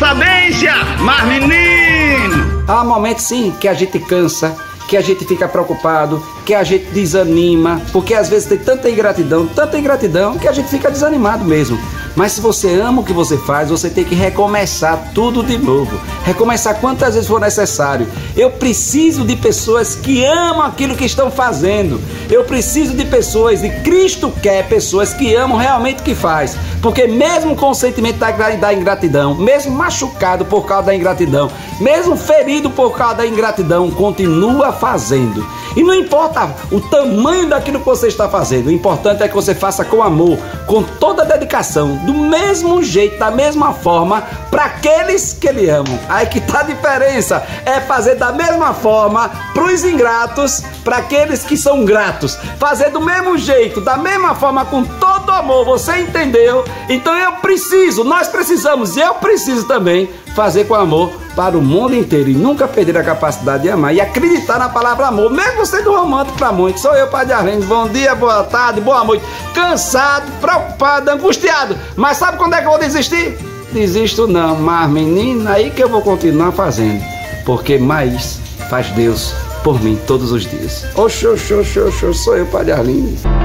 sabência, mas menino! Há momentos sim que a gente cansa, que a gente fica preocupado, que a gente desanima, porque às vezes tem tanta ingratidão, tanta ingratidão, que a gente fica desanimado mesmo. Mas se você ama o que você faz, você tem que recomeçar tudo de novo. Recomeçar quantas vezes for necessário. Eu preciso de pessoas que amam aquilo que estão fazendo. Eu preciso de pessoas, e Cristo quer pessoas que amam realmente o que faz. Porque mesmo com o sentimento da ingratidão, mesmo machucado por causa da ingratidão, mesmo ferido por causa da ingratidão, continua fazendo. E não importa o tamanho daquilo que você está fazendo, o importante é que você faça com amor, com toda a dedicação, do mesmo jeito, da mesma forma, para aqueles que lhe amam. Aí que tá a diferença, é fazer da mesma forma para os ingratos, para aqueles que são gratos. Fazer do mesmo jeito, da mesma forma, com todo amor, você entendeu? Então eu preciso, nós precisamos, e eu preciso também fazer com amor para o mundo inteiro e nunca perder a capacidade de amar e acreditar na palavra amor, mesmo sendo romântico para muitos. Sou eu, Padre Arlindo. Bom dia, boa tarde, boa noite. Cansado, preocupado, angustiado. Mas sabe quando é que eu vou desistir? Desisto não, mas menina, aí que eu vou continuar fazendo. Porque mais faz Deus por mim todos os dias. Oxô, oxô, oxô, oxô, sou eu, Padre Arlindo.